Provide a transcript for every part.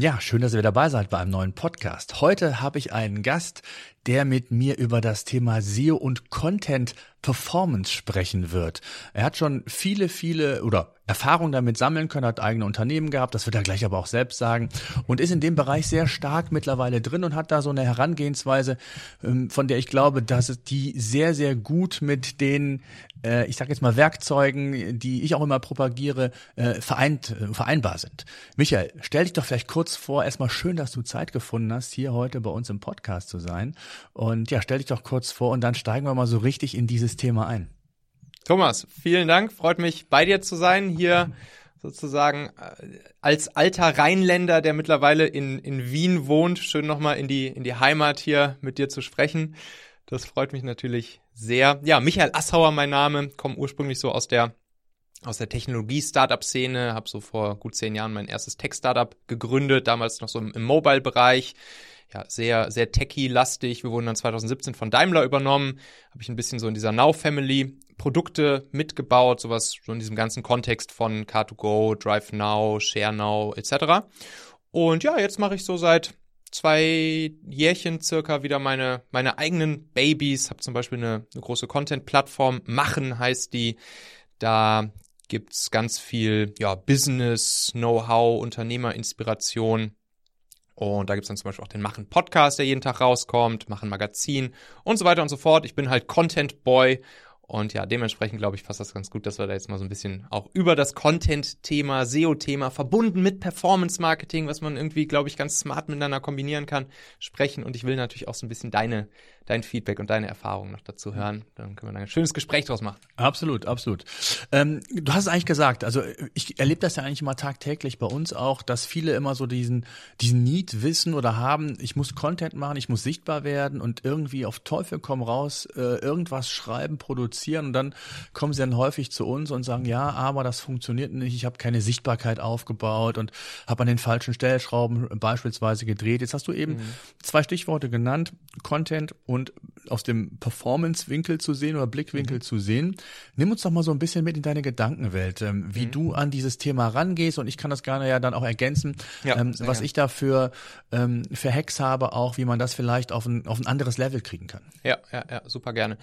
Ja, schön, dass ihr dabei seid bei einem neuen Podcast. Heute habe ich einen Gast, der mit mir über das Thema SEO und Content Performance sprechen wird. Er hat schon viele, viele oder Erfahrungen damit sammeln können, hat eigene Unternehmen gehabt, das wird er gleich aber auch selbst sagen und ist in dem Bereich sehr stark mittlerweile drin und hat da so eine Herangehensweise, ähm, von der ich glaube, dass die sehr, sehr gut mit den, äh, ich sage jetzt mal Werkzeugen, die ich auch immer propagiere, äh, vereint, äh, vereinbar sind. Michael, stell dich doch vielleicht kurz vor, erstmal schön, dass du Zeit gefunden hast, hier heute bei uns im Podcast zu sein und ja, stell dich doch kurz vor und dann steigen wir mal so richtig in dieses Thema ein. Thomas, vielen Dank. Freut mich, bei dir zu sein. Hier sozusagen äh, als alter Rheinländer, der mittlerweile in, in Wien wohnt, schön nochmal in die, in die Heimat hier mit dir zu sprechen. Das freut mich natürlich sehr. Ja, Michael Assauer mein Name, komme ursprünglich so aus der aus der Technologie-Startup-Szene, habe so vor gut zehn Jahren mein erstes Tech-Startup gegründet, damals noch so im, im Mobile-Bereich ja, sehr, sehr techie-lastig. Wir wurden dann 2017 von Daimler übernommen. Habe ich ein bisschen so in dieser Now-Family Produkte mitgebaut, sowas so in diesem ganzen Kontext von Car2Go, Drive Now, Share Now etc. Und ja, jetzt mache ich so seit zwei Jährchen circa wieder meine, meine eigenen Babys. Habe zum Beispiel eine, eine große Content-Plattform. Machen heißt die. Da gibt's ganz viel ja, Business, Know-how, Unternehmerinspiration und da gibt's dann zum Beispiel auch den Machen Podcast, der jeden Tag rauskommt, Machen Magazin und so weiter und so fort. Ich bin halt Content Boy und ja, dementsprechend glaube ich passt das ganz gut, dass wir da jetzt mal so ein bisschen auch über das Content-Thema, SEO-Thema, verbunden mit Performance-Marketing, was man irgendwie, glaube ich, ganz smart miteinander kombinieren kann, sprechen. Und ich will natürlich auch so ein bisschen deine, dein Feedback und deine Erfahrungen noch dazu hören. Dann können wir ein schönes Gespräch draus machen. Absolut, absolut. Ähm, du hast es eigentlich gesagt, also ich erlebe das ja eigentlich immer tagtäglich bei uns auch, dass viele immer so diesen, diesen Need wissen oder haben, ich muss Content machen, ich muss sichtbar werden und irgendwie auf Teufel komm raus, äh, irgendwas schreiben, produzieren produzieren und dann kommen sie dann häufig zu uns und sagen, ja, aber das funktioniert nicht, ich habe keine Sichtbarkeit aufgebaut und habe an den falschen Stellschrauben beispielsweise gedreht. Jetzt hast du eben mhm. zwei Stichworte genannt, Content und aus dem Performance-Winkel zu sehen oder Blickwinkel mhm. zu sehen. Nimm uns doch mal so ein bisschen mit in deine Gedankenwelt, ähm, wie mhm. du an dieses Thema rangehst und ich kann das gerne ja dann auch ergänzen, ja, ähm, was ich da für, ähm, für Hacks habe, auch wie man das vielleicht auf ein, auf ein anderes Level kriegen kann. Ja, ja, ja, super gerne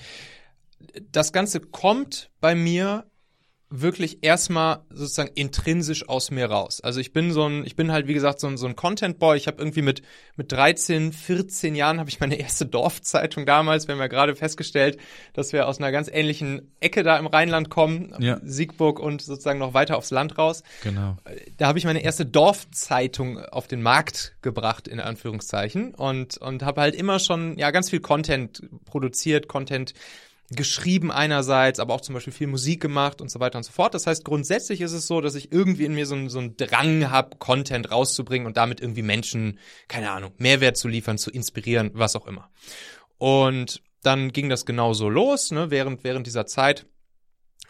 das Ganze kommt bei mir wirklich erstmal sozusagen intrinsisch aus mir raus. Also ich bin so ein, ich bin halt wie gesagt so ein, so ein Content Boy. Ich habe irgendwie mit mit 13, 14 Jahren habe ich meine erste Dorfzeitung damals. Wir haben ja gerade festgestellt, dass wir aus einer ganz ähnlichen Ecke da im Rheinland kommen, ja. Siegburg und sozusagen noch weiter aufs Land raus. Genau. Da habe ich meine erste Dorfzeitung auf den Markt gebracht in Anführungszeichen und und habe halt immer schon ja ganz viel Content produziert, Content geschrieben einerseits, aber auch zum Beispiel viel Musik gemacht und so weiter und so fort. Das heißt, grundsätzlich ist es so, dass ich irgendwie in mir so, so einen Drang habe, Content rauszubringen und damit irgendwie Menschen, keine Ahnung, Mehrwert zu liefern, zu inspirieren, was auch immer. Und dann ging das genauso los, ne, während, während dieser Zeit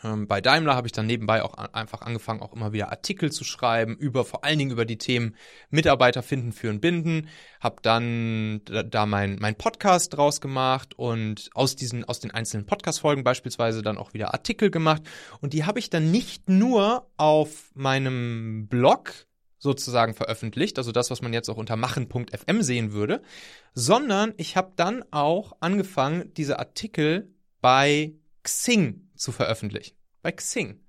bei Daimler habe ich dann nebenbei auch einfach angefangen, auch immer wieder Artikel zu schreiben, über vor allen Dingen über die Themen Mitarbeiter finden, führen, binden. Habe dann da mein, mein Podcast draus gemacht und aus diesen, aus den einzelnen Podcast-Folgen beispielsweise dann auch wieder Artikel gemacht. Und die habe ich dann nicht nur auf meinem Blog sozusagen veröffentlicht, also das, was man jetzt auch unter machen.fm sehen würde, sondern ich habe dann auch angefangen, diese Artikel bei Xing zu veröffentlichen. Bei Xing.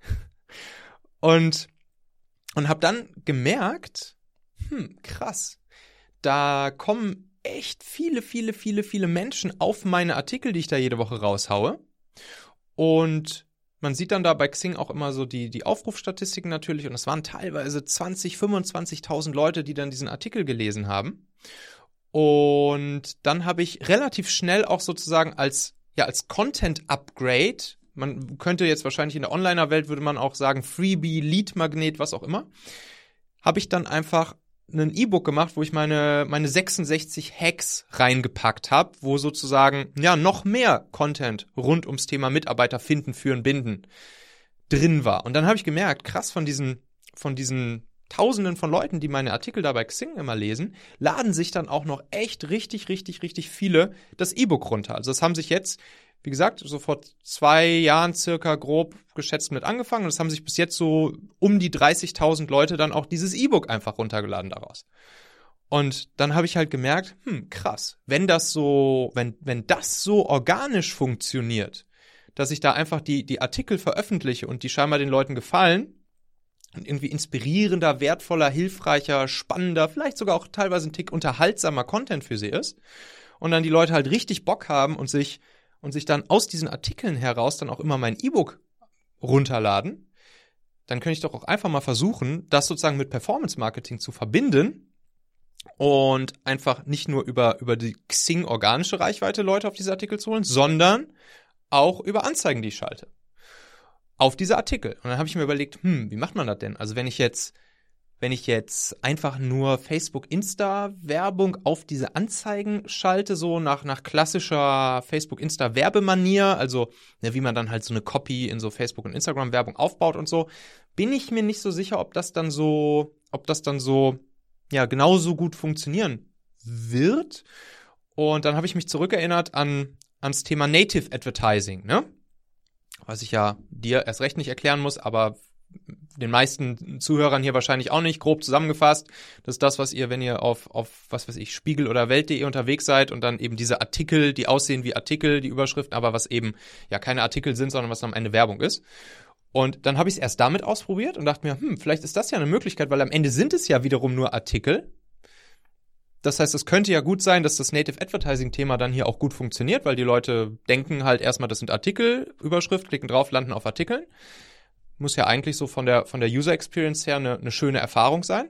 Und, und habe dann gemerkt, hm, krass, da kommen echt viele, viele, viele, viele Menschen auf meine Artikel, die ich da jede Woche raushaue. Und man sieht dann da bei Xing auch immer so die, die Aufrufstatistiken natürlich. Und es waren teilweise 20, 25.000 Leute, die dann diesen Artikel gelesen haben. Und dann habe ich relativ schnell auch sozusagen als, ja, als Content Upgrade man könnte jetzt wahrscheinlich in der Onliner-Welt würde man auch sagen Freebie, Lead-Magnet, was auch immer. Habe ich dann einfach ein E-Book gemacht, wo ich meine, meine 66 Hacks reingepackt habe, wo sozusagen, ja, noch mehr Content rund ums Thema Mitarbeiter finden, führen, binden drin war. Und dann habe ich gemerkt, krass, von diesen, von diesen Tausenden von Leuten, die meine Artikel da bei Xing immer lesen, laden sich dann auch noch echt richtig, richtig, richtig viele das E-Book runter. Also das haben sich jetzt wie gesagt, so vor zwei Jahren circa grob geschätzt mit angefangen. Und es haben sich bis jetzt so um die 30.000 Leute dann auch dieses E-Book einfach runtergeladen daraus. Und dann habe ich halt gemerkt, hm, krass, wenn das so, wenn, wenn das so organisch funktioniert, dass ich da einfach die, die Artikel veröffentliche und die scheinbar den Leuten gefallen, und irgendwie inspirierender, wertvoller, hilfreicher, spannender, vielleicht sogar auch teilweise ein Tick unterhaltsamer Content für sie ist. Und dann die Leute halt richtig Bock haben und sich, und sich dann aus diesen Artikeln heraus dann auch immer mein E-Book runterladen. Dann könnte ich doch auch einfach mal versuchen, das sozusagen mit Performance Marketing zu verbinden und einfach nicht nur über, über die Xing organische Reichweite Leute auf diese Artikel zu holen, sondern auch über Anzeigen, die ich schalte. Auf diese Artikel. Und dann habe ich mir überlegt, hm, wie macht man das denn? Also wenn ich jetzt, wenn ich jetzt einfach nur Facebook, Insta Werbung auf diese Anzeigen schalte, so nach, nach klassischer Facebook, Insta Werbemanier, also ne, wie man dann halt so eine Copy in so Facebook und Instagram Werbung aufbaut und so, bin ich mir nicht so sicher, ob das dann so, ob das dann so ja genauso gut funktionieren wird. Und dann habe ich mich zurückerinnert an ans Thema Native Advertising, ne? Was ich ja dir erst recht nicht erklären muss, aber den meisten Zuhörern hier wahrscheinlich auch nicht, grob zusammengefasst. Das ist das, was ihr, wenn ihr auf, auf was weiß ich, Spiegel oder Welt.de unterwegs seid und dann eben diese Artikel, die aussehen wie Artikel, die Überschriften, aber was eben ja keine Artikel sind, sondern was am Ende Werbung ist. Und dann habe ich es erst damit ausprobiert und dachte mir, hm, vielleicht ist das ja eine Möglichkeit, weil am Ende sind es ja wiederum nur Artikel. Das heißt, es könnte ja gut sein, dass das Native Advertising Thema dann hier auch gut funktioniert, weil die Leute denken halt erstmal, das sind Artikel, Überschrift, klicken drauf, landen auf Artikeln. Muss ja eigentlich so von der, von der User Experience her eine, eine schöne Erfahrung sein.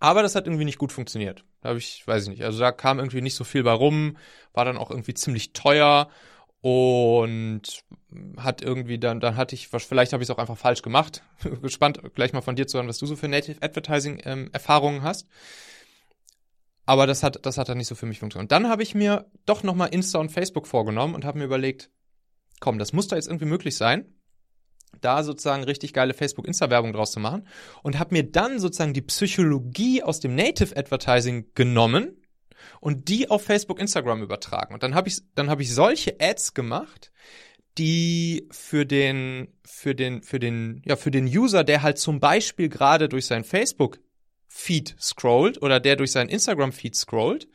Aber das hat irgendwie nicht gut funktioniert. Da habe ich, weiß ich nicht. Also da kam irgendwie nicht so viel bei rum, war dann auch irgendwie ziemlich teuer und hat irgendwie dann, dann hatte ich, vielleicht habe ich es auch einfach falsch gemacht. Gespannt, gleich mal von dir zu hören, was du so für Native Advertising ähm, Erfahrungen hast. Aber das hat, das hat dann nicht so für mich funktioniert. Und dann habe ich mir doch nochmal Insta und Facebook vorgenommen und habe mir überlegt, komm, das muss da jetzt irgendwie möglich sein, da sozusagen richtig geile Facebook-Insta-Werbung draus zu machen. Und habe mir dann sozusagen die Psychologie aus dem Native Advertising genommen und die auf Facebook, Instagram übertragen. Und dann habe ich, dann habe ich solche Ads gemacht, die für den, für den, für den, ja, für den User, der halt zum Beispiel gerade durch sein Facebook Feed scrollt oder der durch sein Instagram Feed scrollt,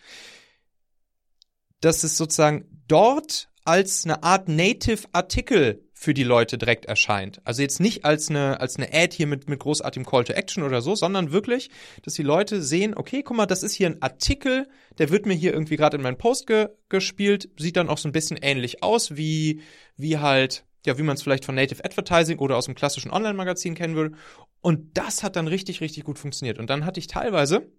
dass es sozusagen dort als eine Art Native Artikel für die Leute direkt erscheint. Also jetzt nicht als eine, als eine Ad hier mit, mit großartigem Call to Action oder so, sondern wirklich, dass die Leute sehen, okay, guck mal, das ist hier ein Artikel, der wird mir hier irgendwie gerade in meinen Post ge gespielt, sieht dann auch so ein bisschen ähnlich aus, wie, wie halt, ja, wie man es vielleicht von Native Advertising oder aus dem klassischen Online-Magazin kennen würde. Und das hat dann richtig, richtig gut funktioniert. Und dann hatte ich teilweise,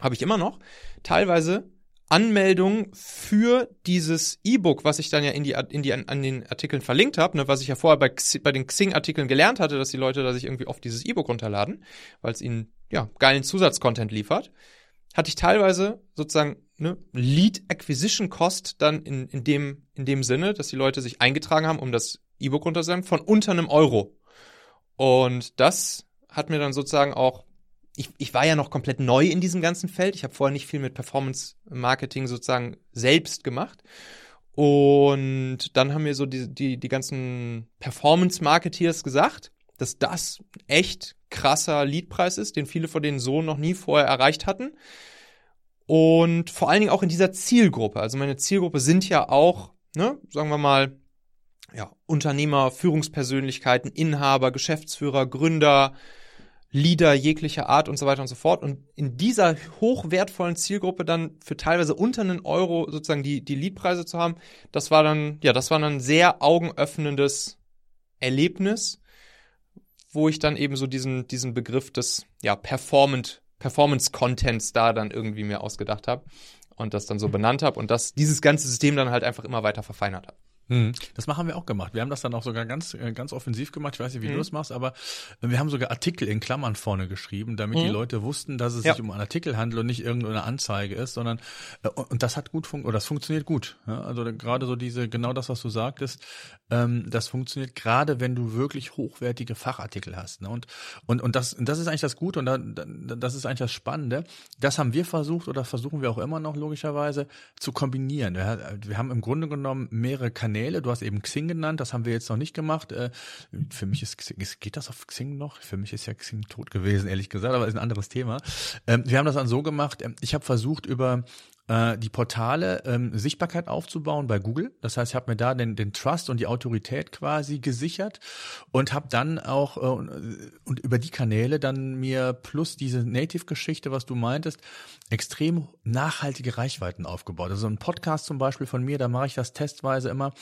habe ich immer noch, teilweise Anmeldung für dieses E-Book, was ich dann ja in die, in die an, den Artikeln verlinkt habe, ne, was ich ja vorher bei, bei den Xing-Artikeln gelernt hatte, dass die Leute da sich irgendwie oft dieses E-Book runterladen, weil es ihnen ja geilen Zusatzcontent liefert, hatte ich teilweise sozusagen ne, Lead Acquisition Cost dann in, in dem in dem Sinne, dass die Leute sich eingetragen haben, um das E-Book runterzuladen, von unter einem Euro. Und das hat mir dann sozusagen auch ich, ich war ja noch komplett neu in diesem ganzen Feld. Ich habe vorher nicht viel mit Performance Marketing sozusagen selbst gemacht. Und dann haben mir so die, die, die ganzen Performance Marketeers gesagt, dass das echt krasser Leadpreis ist, den viele von denen so noch nie vorher erreicht hatten. Und vor allen Dingen auch in dieser Zielgruppe. Also meine Zielgruppe sind ja auch, ne, sagen wir mal, ja, Unternehmer, Führungspersönlichkeiten, Inhaber, Geschäftsführer, Gründer, Leader jeglicher Art und so weiter und so fort. Und in dieser hochwertvollen Zielgruppe dann für teilweise unter einen Euro sozusagen die, die Leadpreise zu haben, das war dann, ja, das war dann ein sehr augenöffnendes Erlebnis, wo ich dann eben so diesen, diesen Begriff des, ja, Performant, Performance Contents da dann irgendwie mir ausgedacht habe und das dann so benannt habe und das, dieses ganze System dann halt einfach immer weiter verfeinert habe. Mhm. Das machen wir auch gemacht. Wir haben das dann auch sogar ganz, äh, ganz offensiv gemacht. Ich weiß nicht, wie mhm. du das machst, aber wir haben sogar Artikel in Klammern vorne geschrieben, damit mhm. die Leute wussten, dass es ja. sich um einen Artikel handelt und nicht irgendeine Anzeige ist, sondern äh, und das hat gut funktioniert, oder das funktioniert gut. Also gerade so diese, genau das, was du sagtest, ähm, das funktioniert gerade, wenn du wirklich hochwertige Fachartikel hast. Ne? Und, und, und das, das ist eigentlich das Gute und da, das ist eigentlich das Spannende. Das haben wir versucht oder versuchen wir auch immer noch logischerweise zu kombinieren. Wir, wir haben im Grunde genommen mehrere Kanäle. Du hast eben Xing genannt, das haben wir jetzt noch nicht gemacht. Äh, für mich ist Xing, geht das auf Xing noch? Für mich ist ja Xing tot gewesen, ehrlich gesagt, aber ist ein anderes Thema. Ähm, wir haben das dann so gemacht, ähm, ich habe versucht, über äh, die Portale ähm, Sichtbarkeit aufzubauen bei Google. Das heißt, ich habe mir da den, den Trust und die Autorität quasi gesichert und habe dann auch äh, und über die Kanäle dann mir plus diese Native-Geschichte, was du meintest, extrem nachhaltige Reichweiten aufgebaut. Also ein Podcast zum Beispiel von mir, da mache ich das testweise immer.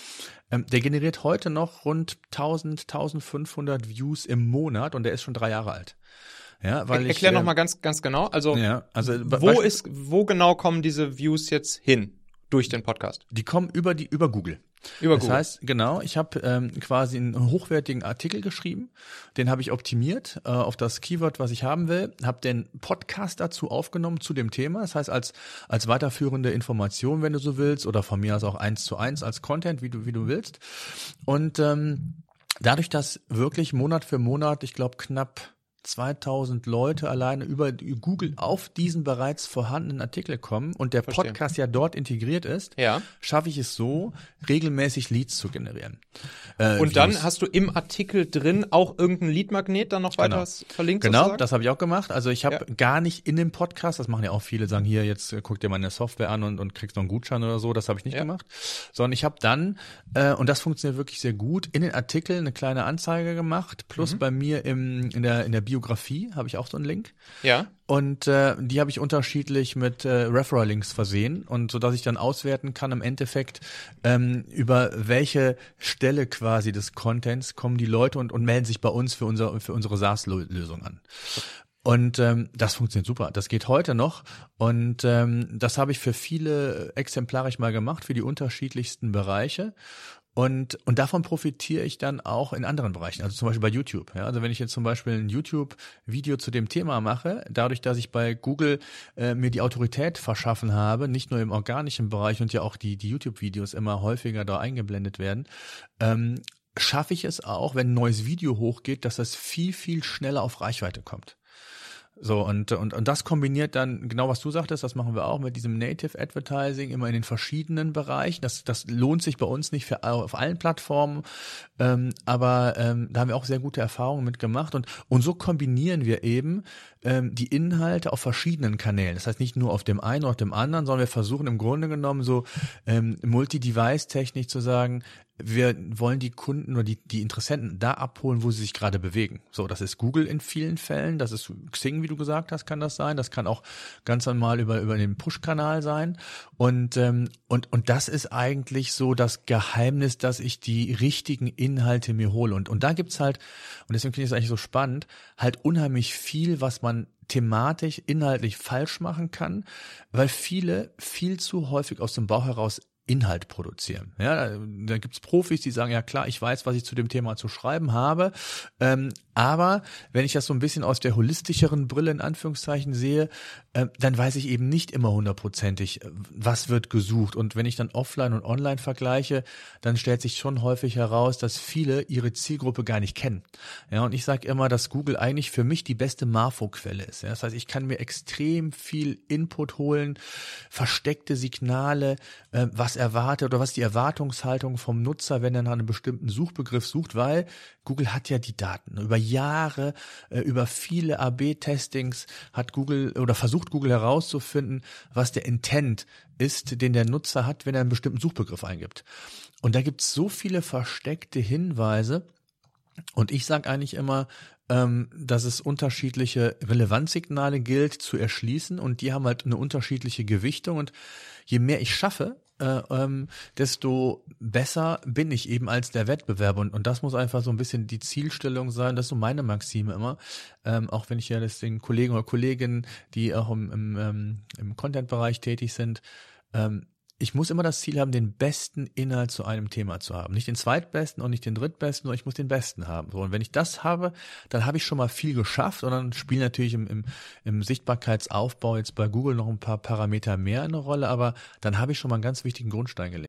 Ähm, der generiert heute noch rund 1000, 1500 Views im Monat und der ist schon drei Jahre alt. Ja, weil er, Erklär ich, noch äh, mal ganz, ganz genau. Also, ja, also wo ist, wo genau kommen diese Views jetzt hin durch den Podcast? Die kommen über die über Google. Über das Google. heißt, genau, ich habe ähm, quasi einen hochwertigen Artikel geschrieben, den habe ich optimiert äh, auf das Keyword, was ich haben will, habe den Podcast dazu aufgenommen zu dem Thema, das heißt als als weiterführende Information, wenn du so willst, oder von mir aus auch eins zu eins als Content, wie du wie du willst. Und ähm, dadurch, dass wirklich Monat für Monat, ich glaube knapp 2000 Leute alleine über Google auf diesen bereits vorhandenen Artikel kommen und der Verstehen. Podcast ja dort integriert ist, ja. schaffe ich es so, regelmäßig Leads zu generieren. Äh, und dann hast du im Artikel drin auch irgendein Leadmagnet dann noch genau. weiter verlinkt? Genau, sozusagen? das habe ich auch gemacht. Also ich habe ja. gar nicht in dem Podcast, das machen ja auch viele, sagen hier, jetzt äh, guck dir meine Software an und, und kriegst noch einen Gutschein oder so, das habe ich nicht ja. gemacht. Sondern ich habe dann, äh, und das funktioniert wirklich sehr gut, in den Artikel eine kleine Anzeige gemacht, plus mhm. bei mir im, in der, in der Biografie habe ich auch so einen Link. Ja. Und äh, die habe ich unterschiedlich mit äh, Referral-Links versehen und so dass ich dann auswerten kann im Endeffekt ähm, über welche Stelle quasi des Contents kommen die Leute und, und melden sich bei uns für unser für unsere SaaS-Lösung an. Und ähm, das funktioniert super. Das geht heute noch. Und ähm, das habe ich für viele exemplarisch mal gemacht, für die unterschiedlichsten Bereiche. Und, und davon profitiere ich dann auch in anderen Bereichen, also zum Beispiel bei YouTube. Ja, also wenn ich jetzt zum Beispiel ein YouTube-Video zu dem Thema mache, dadurch, dass ich bei Google äh, mir die Autorität verschaffen habe, nicht nur im organischen Bereich und ja auch die, die YouTube-Videos immer häufiger da eingeblendet werden, ähm, schaffe ich es auch, wenn ein neues Video hochgeht, dass das viel, viel schneller auf Reichweite kommt. So, und, und, und das kombiniert dann, genau was du sagtest, das machen wir auch mit diesem Native Advertising immer in den verschiedenen Bereichen. Das, das lohnt sich bei uns nicht für, auf allen Plattformen, ähm, aber ähm, da haben wir auch sehr gute Erfahrungen mit gemacht. Und, und so kombinieren wir eben ähm, die Inhalte auf verschiedenen Kanälen. Das heißt nicht nur auf dem einen oder auf dem anderen, sondern wir versuchen im Grunde genommen so ähm, Multi-Device-Technik zu sagen, wir wollen die Kunden oder die, die Interessenten da abholen, wo sie sich gerade bewegen. So, das ist Google in vielen Fällen, das ist Xing, wie du gesagt hast, kann das sein. Das kann auch ganz normal über, über den Push-Kanal sein. Und, ähm, und, und das ist eigentlich so das Geheimnis, dass ich die richtigen Inhalte mir hole. Und, und da gibt's halt, und deswegen finde ich es eigentlich so spannend, halt unheimlich viel, was man thematisch, inhaltlich falsch machen kann, weil viele viel zu häufig aus dem Bauch heraus Inhalt produzieren. Ja, da, gibt's Profis, die sagen, ja klar, ich weiß, was ich zu dem Thema zu schreiben habe, ähm, aber wenn ich das so ein bisschen aus der holistischeren Brille in Anführungszeichen sehe, äh, dann weiß ich eben nicht immer hundertprozentig, äh, was wird gesucht. Und wenn ich dann offline und online vergleiche, dann stellt sich schon häufig heraus, dass viele ihre Zielgruppe gar nicht kennen. Ja, und ich sage immer, dass Google eigentlich für mich die beste Marfo-Quelle ist. Ja, das heißt, ich kann mir extrem viel Input holen, versteckte Signale, äh, was erwartet oder was die Erwartungshaltung vom Nutzer, wenn er nach einem bestimmten Suchbegriff sucht, weil Google hat ja die Daten. Über Jahre, äh, über viele AB-Testings hat Google oder versucht Google herauszufinden, was der Intent ist, den der Nutzer hat, wenn er einen bestimmten Suchbegriff eingibt. Und da gibt es so viele versteckte Hinweise. Und ich sage eigentlich immer, ähm, dass es unterschiedliche Relevanzsignale gilt zu erschließen und die haben halt eine unterschiedliche Gewichtung und je mehr ich schaffe, äh, ähm, desto besser bin ich eben als der Wettbewerber. Und, und das muss einfach so ein bisschen die Zielstellung sein. Das ist so meine Maxime immer. Ähm, auch wenn ich ja das den Kollegen oder Kolleginnen, die auch im, im, ähm, im Content-Bereich tätig sind, ähm, ich muss immer das Ziel haben, den besten Inhalt zu einem Thema zu haben. Nicht den zweitbesten und nicht den drittbesten, sondern ich muss den besten haben. So, und wenn ich das habe, dann habe ich schon mal viel geschafft und dann spielen natürlich im, im, im Sichtbarkeitsaufbau jetzt bei Google noch ein paar Parameter mehr eine Rolle, aber dann habe ich schon mal einen ganz wichtigen Grundstein gelegt.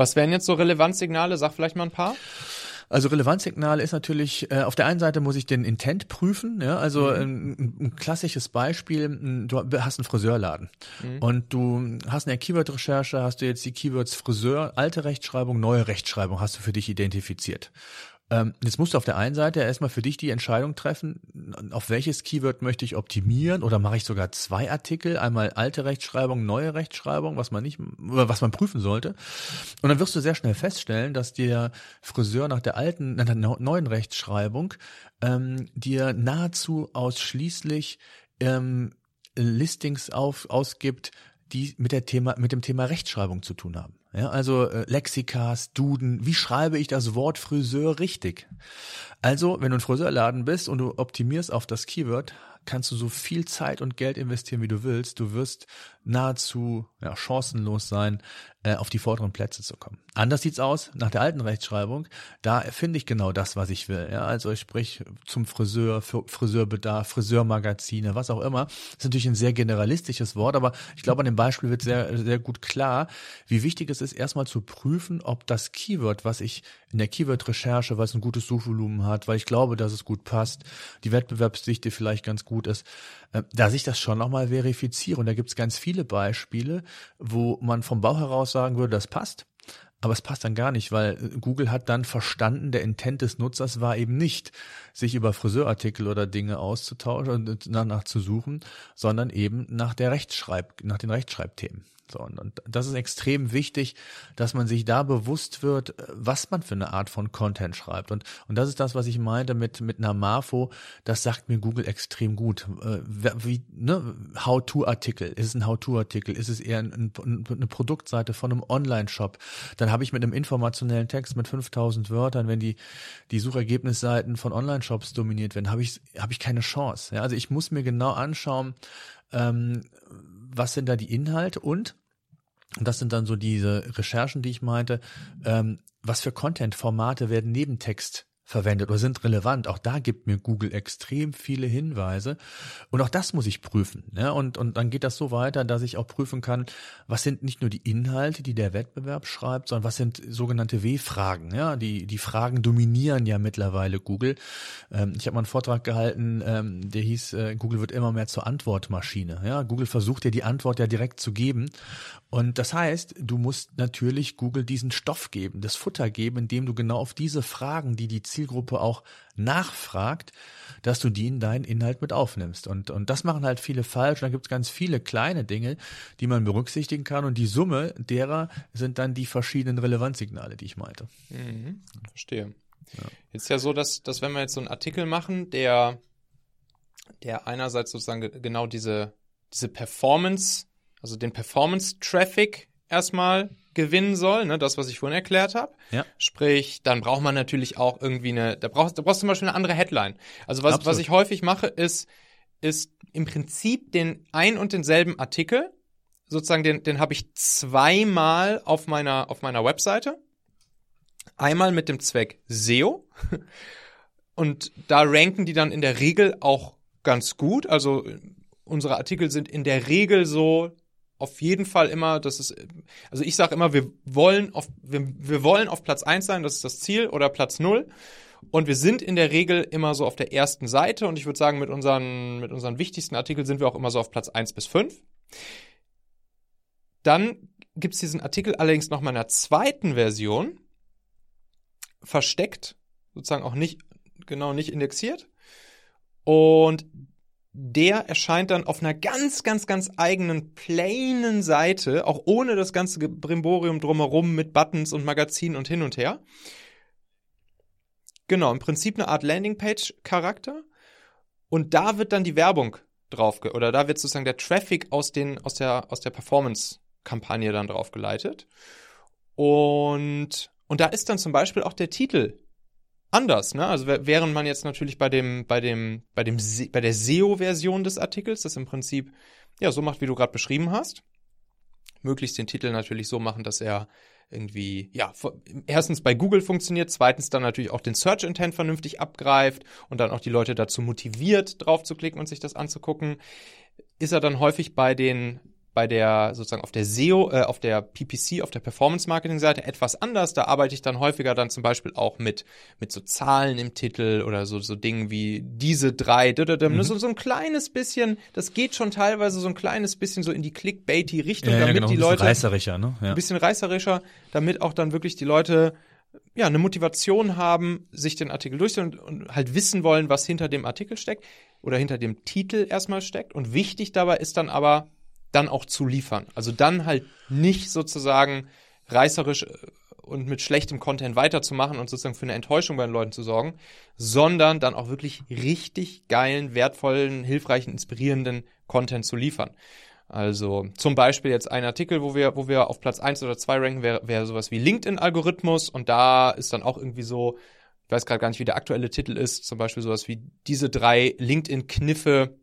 Was wären jetzt so Relevanzsignale? Sag vielleicht mal ein paar. Also Relevanzsignale ist natürlich, äh, auf der einen Seite muss ich den Intent prüfen, ja, also mhm. ein, ein, klassisches Beispiel, du hast einen Friseurladen mhm. und du hast eine Keyword-Recherche, hast du jetzt die Keywords Friseur, alte Rechtschreibung, neue Rechtschreibung hast du für dich identifiziert. Ähm, jetzt musst du auf der einen Seite erstmal für dich die Entscheidung treffen, auf welches Keyword möchte ich optimieren oder mache ich sogar zwei Artikel, einmal alte Rechtschreibung, neue Rechtschreibung, was man nicht, was man prüfen sollte. Und dann wirst du sehr schnell feststellen, dass der Friseur nach der alten, nach der neuen Rechtschreibung ähm, dir nahezu ausschließlich ähm, Listings auf, ausgibt, die mit der Thema, mit dem Thema Rechtschreibung zu tun haben. Ja, also äh, Lexikas, Duden, wie schreibe ich das Wort Friseur richtig? Also, wenn du ein Friseurladen bist und du optimierst auf das Keyword, kannst du so viel Zeit und Geld investieren, wie du willst. Du wirst nahezu ja, chancenlos sein, äh, auf die vorderen Plätze zu kommen. Anders sieht's aus nach der alten Rechtschreibung. Da finde ich genau das, was ich will. Ja, also ich sprich zum Friseur, Friseurbedarf, Friseurmagazine, was auch immer. Das ist natürlich ein sehr generalistisches Wort, aber ich glaube, an dem Beispiel wird sehr, sehr gut klar, wie wichtig es ist, erstmal zu prüfen, ob das Keyword, was ich in der Keyword-Recherche, weil es ein gutes Suchvolumen hat, weil ich glaube, dass es gut passt, die Wettbewerbsdichte vielleicht ganz gut ist, äh, dass ich das schon nochmal verifiziere. Und da gibt's ganz viele Beispiele, wo man vom Bau heraus sagen würde, das passt. Aber es passt dann gar nicht, weil Google hat dann verstanden, der Intent des Nutzers war eben nicht, sich über Friseurartikel oder Dinge auszutauschen und danach zu suchen, sondern eben nach der Rechtschreib, nach den Rechtschreibthemen. So, und, und das ist extrem wichtig, dass man sich da bewusst wird, was man für eine Art von Content schreibt. Und, und das ist das, was ich meinte mit, mit einer Marfo. Das sagt mir Google extrem gut. Äh, wie, ne, How-to-Artikel. Ist es ein How-to-Artikel? Ist es eher ein, ein, eine Produktseite von einem Online-Shop? Dann habe ich mit einem informationellen Text mit 5000 Wörtern, wenn die, die Suchergebnisseiten von Online-Shops dominiert werden, habe ich, habe ich keine Chance. Ja, also ich muss mir genau anschauen, ähm, was sind da die Inhalte und und das sind dann so diese Recherchen, die ich meinte. Ähm, was für Content-Formate werden neben Text verwendet oder sind relevant. Auch da gibt mir Google extrem viele Hinweise. Und auch das muss ich prüfen. Ja? Und, und dann geht das so weiter, dass ich auch prüfen kann, was sind nicht nur die Inhalte, die der Wettbewerb schreibt, sondern was sind sogenannte W-Fragen. Ja? Die, die Fragen dominieren ja mittlerweile Google. Ähm, ich habe mal einen Vortrag gehalten, ähm, der hieß, äh, Google wird immer mehr zur Antwortmaschine. Ja? Google versucht ja die Antwort ja direkt zu geben. Und das heißt, du musst natürlich Google diesen Stoff geben, das Futter geben, indem du genau auf diese Fragen, die die Zielgruppe auch nachfragt, dass du die in deinen Inhalt mit aufnimmst. Und, und das machen halt viele falsch. Und da gibt es ganz viele kleine Dinge, die man berücksichtigen kann. Und die Summe derer sind dann die verschiedenen Relevanzsignale, die ich meinte. Mhm, verstehe. Ja. Jetzt ist ja so, dass, dass wenn wir jetzt so einen Artikel machen, der, der einerseits sozusagen genau diese, diese Performance also den Performance-Traffic erstmal gewinnen soll, ne, das, was ich vorhin erklärt habe. Ja. Sprich, dann braucht man natürlich auch irgendwie eine, da brauchst, da brauchst du zum Beispiel eine andere Headline. Also was, was ich häufig mache, ist, ist im Prinzip den ein und denselben Artikel, sozusagen den, den habe ich zweimal auf meiner, auf meiner Webseite. Einmal mit dem Zweck SEO. Und da ranken die dann in der Regel auch ganz gut. Also unsere Artikel sind in der Regel so auf jeden Fall immer, das ist, also ich sage immer, wir wollen auf, wir, wir wollen auf Platz eins sein, das ist das Ziel, oder Platz null. Und wir sind in der Regel immer so auf der ersten Seite und ich würde sagen, mit unseren, mit unseren wichtigsten Artikeln sind wir auch immer so auf Platz eins bis fünf. Dann gibt's diesen Artikel allerdings noch mal in einer zweiten Version, versteckt, sozusagen auch nicht, genau nicht indexiert. Und der erscheint dann auf einer ganz, ganz, ganz eigenen, plainen Seite, auch ohne das ganze Brimborium drumherum mit Buttons und Magazinen und hin und her. Genau, im Prinzip eine Art Landingpage-Charakter. Und da wird dann die Werbung drauf, oder da wird sozusagen der Traffic aus, den, aus der, aus der Performance-Kampagne dann draufgeleitet. Und, und da ist dann zum Beispiel auch der Titel anders, ne? Also während man jetzt natürlich bei dem, bei dem, bei dem, bei der SEO-Version des Artikels das im Prinzip ja so macht, wie du gerade beschrieben hast, möglichst den Titel natürlich so machen, dass er irgendwie, ja, erstens bei Google funktioniert, zweitens dann natürlich auch den Search Intent vernünftig abgreift und dann auch die Leute dazu motiviert, drauf zu klicken und sich das anzugucken, ist er dann häufig bei den bei der sozusagen auf der SEO, äh, auf der PPC, auf der Performance Marketing Seite etwas anders. Da arbeite ich dann häufiger dann zum Beispiel auch mit mit so Zahlen im Titel oder so so Dingen wie diese drei, mhm. so, so ein kleines bisschen. Das geht schon teilweise so ein kleines bisschen so in die Clickbaity Richtung, ja, damit ja, genau, die Leute reißerischer, ne? Ja. Ein bisschen reißerischer, damit auch dann wirklich die Leute ja, eine Motivation haben, sich den Artikel durchzuführen und, und halt wissen wollen, was hinter dem Artikel steckt oder hinter dem Titel erstmal steckt. Und wichtig dabei ist dann aber, dann auch zu liefern. Also dann halt nicht sozusagen reißerisch äh, und mit schlechtem Content weiterzumachen und sozusagen für eine Enttäuschung bei den Leuten zu sorgen, sondern dann auch wirklich richtig geilen, wertvollen, hilfreichen, inspirierenden Content zu liefern. Also zum Beispiel jetzt ein Artikel, wo wir, wo wir auf Platz eins oder zwei ranken, wäre wär sowas wie LinkedIn-Algorithmus und da ist dann auch irgendwie so, ich weiß gerade gar nicht, wie der aktuelle Titel ist, zum Beispiel sowas wie diese drei LinkedIn-Kniffe,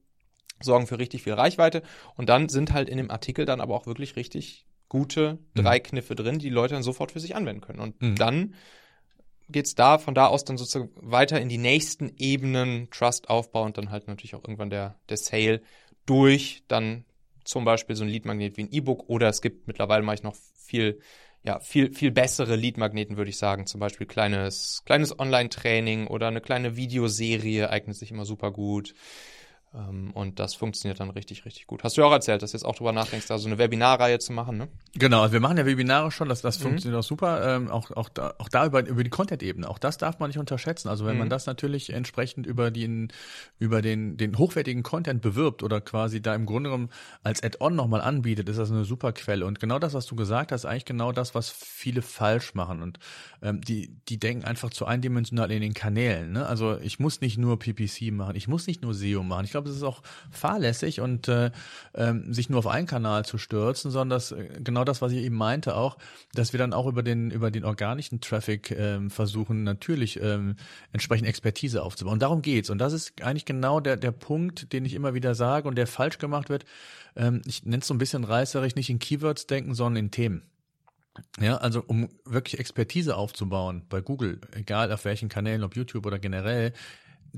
sorgen für richtig viel Reichweite. Und dann sind halt in dem Artikel dann aber auch wirklich richtig gute mhm. drei mhm. Kniffe drin, die Leute dann sofort für sich anwenden können. Und mhm. dann geht's da von da aus dann sozusagen weiter in die nächsten Ebenen Trust Aufbau und dann halt natürlich auch irgendwann der, der Sale durch dann zum Beispiel so ein Leadmagnet wie ein E-Book oder es gibt mittlerweile mache ich noch viel ja, viel, viel bessere Leadmagneten, würde ich sagen. Zum Beispiel kleines, kleines Online-Training oder eine kleine Videoserie eignet sich immer super gut. Ähm, und das funktioniert dann richtig, richtig gut. Hast du ja auch erzählt, dass du jetzt auch drüber nachdenkst, da so eine Webinarreihe zu machen, ne? Genau, also wir machen ja Webinare schon, das, das mhm. funktioniert auch super. Ähm, auch, auch da, auch da über, über die Content-Ebene. Auch das darf man nicht unterschätzen. Also wenn mhm. man das natürlich entsprechend über den, über den, den hochwertigen Content bewirbt oder quasi da im Grunde genommen als Add-on nochmal anbietet, ist das eine super Quelle. Und genau das, was du gesagt hast, eigentlich genau das, was viele falsch machen. Und ähm, die, die denken einfach zu eindimensional in den Kanälen. Ne? Also ich muss nicht nur PPC machen, ich muss nicht nur SEO machen. Ich glaube, es ist auch fahrlässig und äh, ähm, sich nur auf einen Kanal zu stürzen, sondern das, äh, genau das, was ich eben meinte auch, dass wir dann auch über den über den organischen Traffic ähm, versuchen, natürlich ähm, entsprechend Expertise aufzubauen. Und darum geht's. Und das ist eigentlich genau der der Punkt, den ich immer wieder sage und der falsch gemacht wird. Ähm, ich nenne es so ein bisschen reißerisch, nicht in Keywords denken, sondern in Themen. Ja, also um wirklich Expertise aufzubauen bei Google, egal auf welchen Kanälen, ob YouTube oder generell,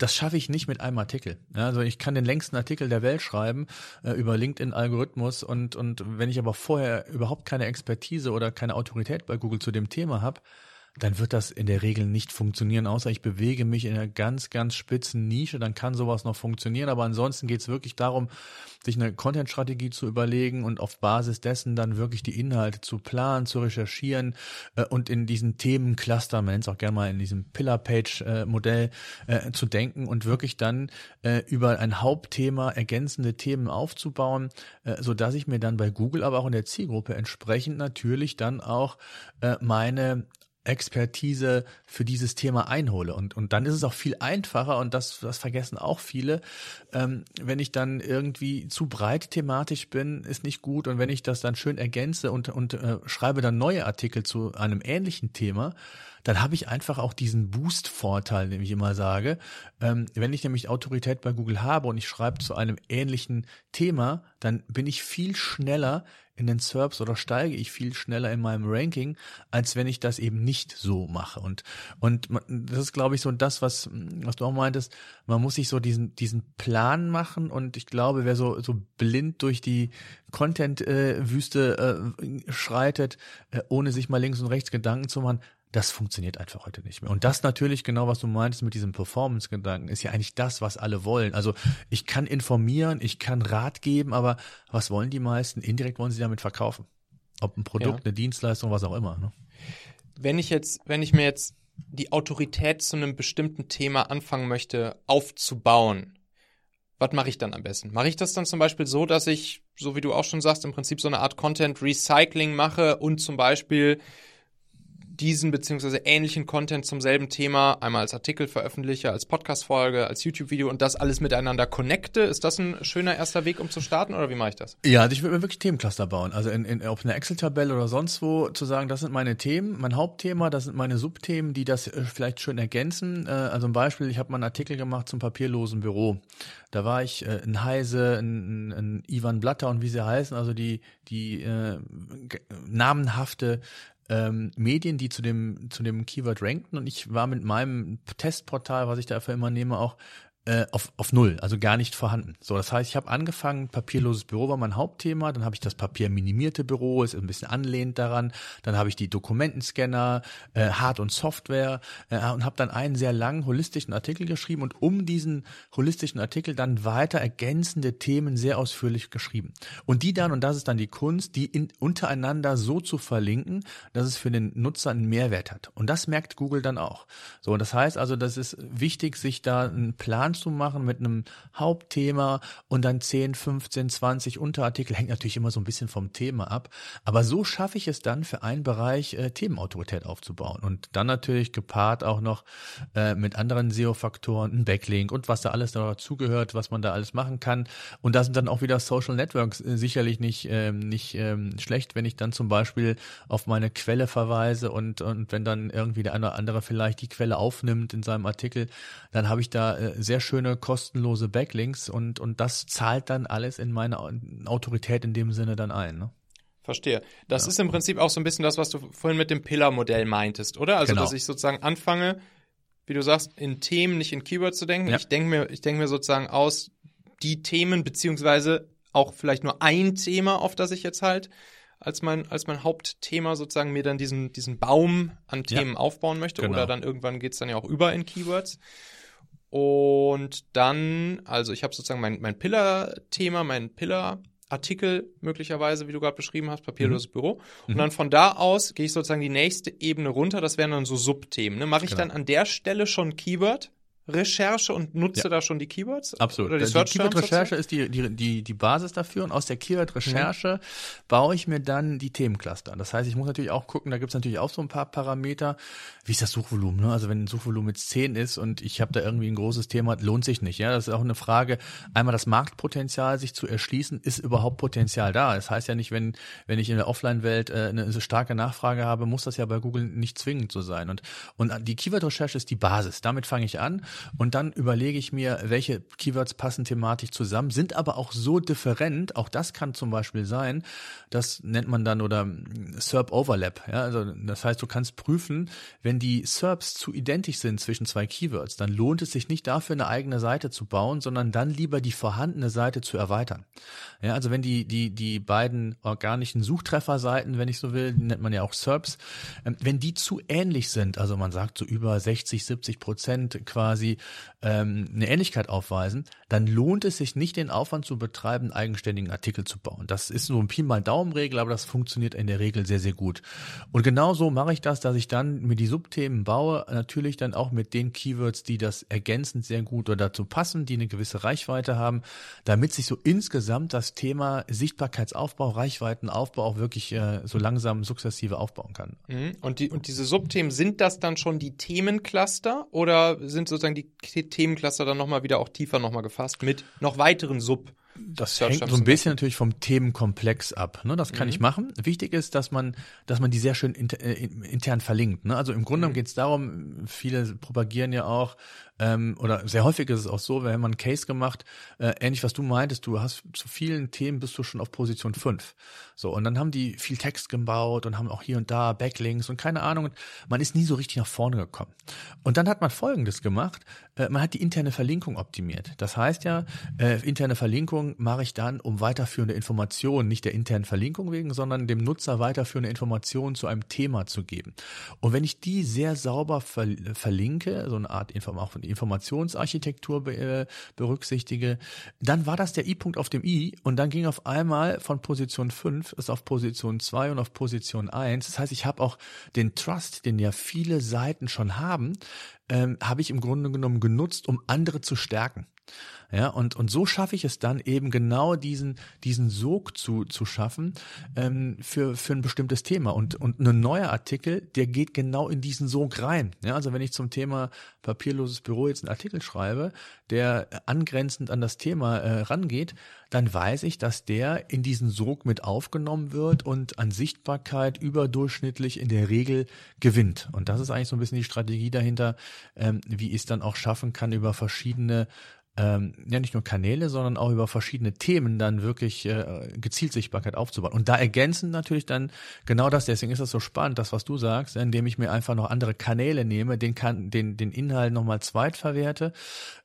das schaffe ich nicht mit einem Artikel. Also ich kann den längsten Artikel der Welt schreiben äh, über LinkedIn-Algorithmus und, und wenn ich aber vorher überhaupt keine Expertise oder keine Autorität bei Google zu dem Thema habe, dann wird das in der Regel nicht funktionieren, außer ich bewege mich in einer ganz, ganz spitzen Nische, dann kann sowas noch funktionieren. Aber ansonsten geht es wirklich darum, sich eine Content-Strategie zu überlegen und auf Basis dessen dann wirklich die Inhalte zu planen, zu recherchieren äh, und in diesen Themencluster, man nennt es auch gerne mal in diesem Pillar-Page-Modell äh, zu denken und wirklich dann äh, über ein Hauptthema ergänzende Themen aufzubauen, äh, so dass ich mir dann bei Google, aber auch in der Zielgruppe entsprechend natürlich dann auch äh, meine Expertise für dieses Thema einhole. Und, und dann ist es auch viel einfacher, und das, das vergessen auch viele, ähm, wenn ich dann irgendwie zu breit thematisch bin, ist nicht gut. Und wenn ich das dann schön ergänze und, und äh, schreibe dann neue Artikel zu einem ähnlichen Thema, dann habe ich einfach auch diesen Boost-Vorteil, den ich immer sage. Ähm, wenn ich nämlich Autorität bei Google habe und ich schreibe zu einem ähnlichen Thema, dann bin ich viel schneller in den SERPs oder steige ich viel schneller in meinem Ranking, als wenn ich das eben nicht so mache. Und, und das ist, glaube ich, so das, was, was du auch meintest, man muss sich so diesen, diesen Plan machen und ich glaube, wer so, so blind durch die Content-Wüste äh, schreitet, äh, ohne sich mal links und rechts Gedanken zu machen, das funktioniert einfach heute nicht mehr. Und das natürlich genau, was du meintest mit diesem Performance-Gedanken, ist ja eigentlich das, was alle wollen. Also ich kann informieren, ich kann Rat geben, aber was wollen die meisten? Indirekt wollen sie damit verkaufen. Ob ein Produkt, ja. eine Dienstleistung, was auch immer. Ne? Wenn ich jetzt, wenn ich mir jetzt die Autorität zu einem bestimmten Thema anfangen möchte aufzubauen, was mache ich dann am besten? Mache ich das dann zum Beispiel so, dass ich, so wie du auch schon sagst, im Prinzip so eine Art Content Recycling mache und zum Beispiel diesen beziehungsweise ähnlichen Content zum selben Thema einmal als Artikel veröffentliche, als Podcast-Folge, als YouTube-Video und das alles miteinander connecte. Ist das ein schöner erster Weg, um zu starten oder wie mache ich das? Ja, also ich würde mir wirklich Themencluster bauen. Also in, in, auf einer Excel-Tabelle oder sonst wo zu sagen, das sind meine Themen, mein Hauptthema, das sind meine Subthemen, die das äh, vielleicht schön ergänzen. Äh, also ein Beispiel, ich habe mal einen Artikel gemacht zum papierlosen Büro. Da war ich äh, ein Heise, ein, ein, Ivan Blatter und wie sie heißen, also die, die äh, namenhafte ähm, Medien, die zu dem, zu dem Keyword rankten und ich war mit meinem Testportal, was ich dafür immer nehme, auch äh, auf, auf null, also gar nicht vorhanden. So, das heißt, ich habe angefangen, papierloses Büro war mein Hauptthema, dann habe ich das papierminimierte Büro, ist ein bisschen anlehnt daran, dann habe ich die Dokumentenscanner, äh, Hard- und Software äh, und habe dann einen sehr langen holistischen Artikel geschrieben und um diesen holistischen Artikel dann weiter ergänzende Themen sehr ausführlich geschrieben. Und die dann, und das ist dann die Kunst, die in, untereinander so zu verlinken, dass es für den Nutzer einen Mehrwert hat. Und das merkt Google dann auch. So, das heißt also, das ist wichtig, sich da einen Plan zu machen mit einem Hauptthema und dann 10, 15, 20 Unterartikel. Hängt natürlich immer so ein bisschen vom Thema ab. Aber so schaffe ich es dann für einen Bereich äh, Themenautorität aufzubauen. Und dann natürlich gepaart auch noch äh, mit anderen SEO-Faktoren, ein Backlink und was da alles dazugehört, was man da alles machen kann. Und da sind dann auch wieder Social Networks äh, sicherlich nicht, ähm, nicht ähm, schlecht, wenn ich dann zum Beispiel auf meine Quelle verweise und, und wenn dann irgendwie der eine oder andere vielleicht die Quelle aufnimmt in seinem Artikel, dann habe ich da äh, sehr schöne kostenlose Backlinks und, und das zahlt dann alles in meine Autorität in dem Sinne dann ein. Ne? Verstehe. Das ja. ist im Prinzip auch so ein bisschen das, was du vorhin mit dem Pillar-Modell meintest, oder? Also, genau. dass ich sozusagen anfange, wie du sagst, in Themen, nicht in Keywords zu denken. Ja. Ich denke mir, ich denke mir sozusagen aus, die Themen, beziehungsweise auch vielleicht nur ein Thema, auf das ich jetzt halt als mein, als mein Hauptthema sozusagen mir dann diesen, diesen Baum an Themen ja. aufbauen möchte. Genau. Oder dann irgendwann geht's dann ja auch über in Keywords. Und dann, also ich habe sozusagen mein, mein Pillar-Thema, mein Pillar-Artikel möglicherweise, wie du gerade beschrieben hast, papierloses mhm. Büro. Und mhm. dann von da aus gehe ich sozusagen die nächste Ebene runter. Das wären dann so Subthemen. Ne? Mache ich genau. dann an der Stelle schon Keyword? Recherche und nutze ja. da schon die Keywords? Absolut. Oder die, die Keyword-Recherche ist die, die, die, die Basis dafür und aus der Keyword-Recherche mhm. baue ich mir dann die Themencluster. Das heißt, ich muss natürlich auch gucken, da gibt es natürlich auch so ein paar Parameter. Wie ist das Suchvolumen? Ne? Also wenn ein Suchvolumen jetzt 10 ist und ich habe da irgendwie ein großes Thema, lohnt sich nicht. Ja, Das ist auch eine Frage, einmal das Marktpotenzial sich zu erschließen, ist überhaupt Potenzial da? Das heißt ja nicht, wenn, wenn ich in der Offline-Welt äh, eine so starke Nachfrage habe, muss das ja bei Google nicht zwingend so sein. Und, und die Keyword-Recherche ist die Basis. Damit fange ich an und dann überlege ich mir, welche Keywords passen thematisch zusammen, sind aber auch so different, auch das kann zum Beispiel sein, das nennt man dann oder SERP Overlap. Ja, also das heißt, du kannst prüfen, wenn die SERPs zu identisch sind zwischen zwei Keywords, dann lohnt es sich nicht dafür eine eigene Seite zu bauen, sondern dann lieber die vorhandene Seite zu erweitern. Ja, also wenn die die die beiden organischen Suchtrefferseiten, wenn ich so will, nennt man ja auch SERPs, ähm, wenn die zu ähnlich sind, also man sagt so über 60, 70 Prozent quasi quasi ähm, eine Ähnlichkeit aufweisen, dann lohnt es sich nicht, den Aufwand zu betreiben, einen eigenständigen Artikel zu bauen. Das ist so ein Pi mal Daumenregel, aber das funktioniert in der Regel sehr, sehr gut. Und genau so mache ich das, dass ich dann mir die Subthemen baue, natürlich dann auch mit den Keywords, die das ergänzend sehr gut oder dazu passen, die eine gewisse Reichweite haben, damit sich so insgesamt das Thema Sichtbarkeitsaufbau, Reichweitenaufbau auch wirklich äh, so langsam sukzessive aufbauen kann. Mhm. Und, die, und diese Subthemen, sind das dann schon die Themencluster oder sind sozusagen die Themencluster dann nochmal wieder auch tiefer nochmal gefasst mit noch weiteren Sub das Search hängt so ein bisschen natürlich vom Themenkomplex ab. Ne? Das kann mhm. ich machen. Wichtig ist, dass man, dass man die sehr schön inter, äh, intern verlinkt. Ne? Also im Grunde mhm. geht es darum, viele propagieren ja auch, ähm, oder sehr häufig ist es auch so, wenn man einen Case gemacht, äh, ähnlich was du meintest, du hast zu vielen Themen bist du schon auf Position 5. So, und dann haben die viel Text gebaut und haben auch hier und da Backlinks und keine Ahnung. Man ist nie so richtig nach vorne gekommen. Und dann hat man Folgendes gemacht, man hat die interne Verlinkung optimiert. Das heißt ja, äh, interne Verlinkung mache ich dann, um weiterführende Informationen, nicht der internen Verlinkung wegen, sondern dem Nutzer weiterführende Informationen zu einem Thema zu geben. Und wenn ich die sehr sauber ver verlinke, so eine Art Inform Informationsarchitektur be äh, berücksichtige, dann war das der I-Punkt auf dem I und dann ging auf einmal von Position 5 ist auf Position 2 und auf Position 1. Das heißt, ich habe auch den Trust, den ja viele Seiten schon haben, ähm, habe ich im Grunde genommen genutzt, um andere zu stärken. Ja, und, und so schaffe ich es dann eben genau diesen, diesen Sog zu, zu schaffen ähm, für, für ein bestimmtes Thema. Und, und ein neuer Artikel, der geht genau in diesen Sog rein. Ja, also wenn ich zum Thema papierloses Büro jetzt einen Artikel schreibe, der angrenzend an das Thema äh, rangeht, dann weiß ich, dass der in diesen Sog mit aufgenommen wird und an Sichtbarkeit überdurchschnittlich in der Regel gewinnt. Und das ist eigentlich so ein bisschen die Strategie dahinter, ähm, wie ich es dann auch schaffen kann, über verschiedene ähm, ja nicht nur Kanäle, sondern auch über verschiedene Themen dann wirklich äh, gezielt Sichtbarkeit aufzubauen. Und da ergänzen natürlich dann genau das, deswegen ist das so spannend, das, was du sagst, indem ich mir einfach noch andere Kanäle nehme, den, kann, den, den Inhalt nochmal zweitverwerte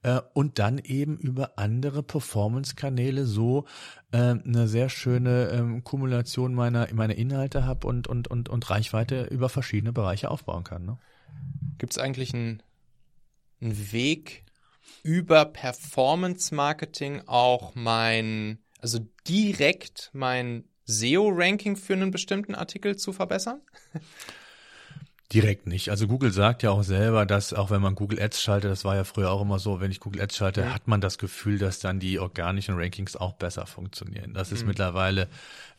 äh, und dann eben über andere Performance-Kanäle so äh, eine sehr schöne ähm, Kumulation meiner, meiner Inhalte habe und, und, und, und Reichweite über verschiedene Bereiche aufbauen kann. Ne? Gibt es eigentlich einen, einen Weg, über Performance Marketing auch mein, also direkt mein SEO-Ranking für einen bestimmten Artikel zu verbessern? Direkt nicht. Also Google sagt ja auch selber, dass auch wenn man Google Ads schaltet, das war ja früher auch immer so, wenn ich Google Ads schalte, mhm. hat man das Gefühl, dass dann die organischen Rankings auch besser funktionieren. Das ist mhm. mittlerweile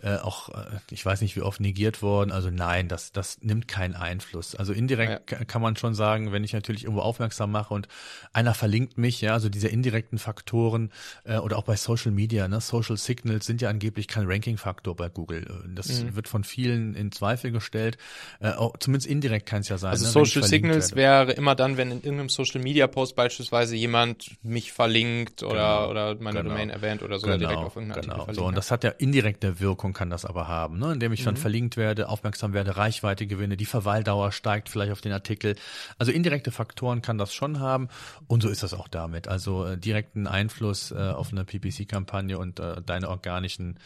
äh, auch, äh, ich weiß nicht, wie oft negiert worden. Also nein, das, das nimmt keinen Einfluss. Also indirekt ja. kann man schon sagen, wenn ich natürlich irgendwo aufmerksam mache und einer verlinkt mich, ja, also diese indirekten Faktoren äh, oder auch bei Social Media, ne, Social Signals sind ja angeblich kein Ranking-Faktor bei Google. Das mhm. wird von vielen in Zweifel gestellt. Äh, auch, zumindest indirekt kann es ja sein. Also ne, Social Signals wäre immer dann, wenn in irgendeinem Social Media Post beispielsweise jemand mich verlinkt oder, genau, oder meine genau. Domain erwähnt oder so genau, direkt auf irgendeinen genau. Artikel verlinkt. So, und das hat ja indirekte Wirkung kann das aber haben, ne? indem ich dann mhm. verlinkt werde, aufmerksam werde, Reichweite gewinne, die Verweildauer steigt vielleicht auf den Artikel. Also indirekte Faktoren kann das schon haben und so ist das auch damit. Also äh, direkten Einfluss äh, auf eine PPC-Kampagne und äh, deine organischen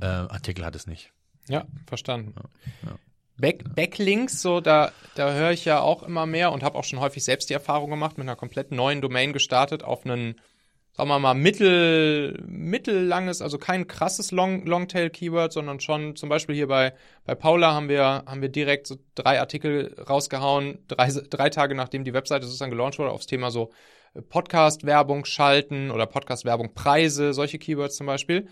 äh, Artikel hat es nicht. Ja, verstanden. Ja, ja. Back, Backlinks, so da, da höre ich ja auch immer mehr und habe auch schon häufig selbst die Erfahrung gemacht, mit einer komplett neuen Domain gestartet auf einen sagen wir mal, mittel, mittellanges, also kein krasses Long, Longtail-Keyword, sondern schon zum Beispiel hier bei, bei Paula haben wir, haben wir direkt so drei Artikel rausgehauen, drei, drei Tage nachdem die Webseite sozusagen gelauncht wurde, aufs Thema so äh, Podcast-Werbung schalten oder Podcast-Werbung Preise, solche Keywords zum Beispiel.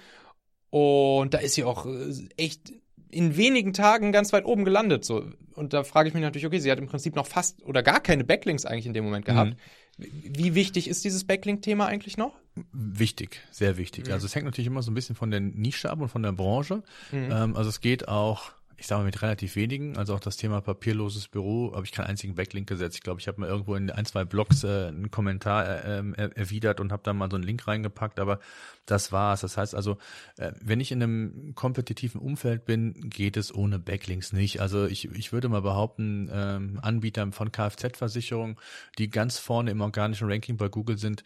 Und da ist sie auch äh, echt in wenigen Tagen ganz weit oben gelandet. So. Und da frage ich mich natürlich, okay, sie hat im Prinzip noch fast oder gar keine Backlinks eigentlich in dem Moment gehabt. Mhm. Wie wichtig ist dieses Backlink-Thema eigentlich noch? Wichtig, sehr wichtig. Mhm. Also es hängt natürlich immer so ein bisschen von der Nische ab und von der Branche. Mhm. Ähm, also es geht auch ich sage mal mit relativ wenigen, also auch das Thema papierloses Büro, habe ich keinen einzigen Backlink gesetzt. Ich glaube, ich habe mal irgendwo in ein, zwei Blogs äh, einen Kommentar äh, er, erwidert und habe da mal so einen Link reingepackt, aber das war's. Das heißt also, äh, wenn ich in einem kompetitiven Umfeld bin, geht es ohne Backlinks nicht. Also ich, ich würde mal behaupten, ähm, Anbieter von Kfz-Versicherungen, die ganz vorne im organischen Ranking bei Google sind,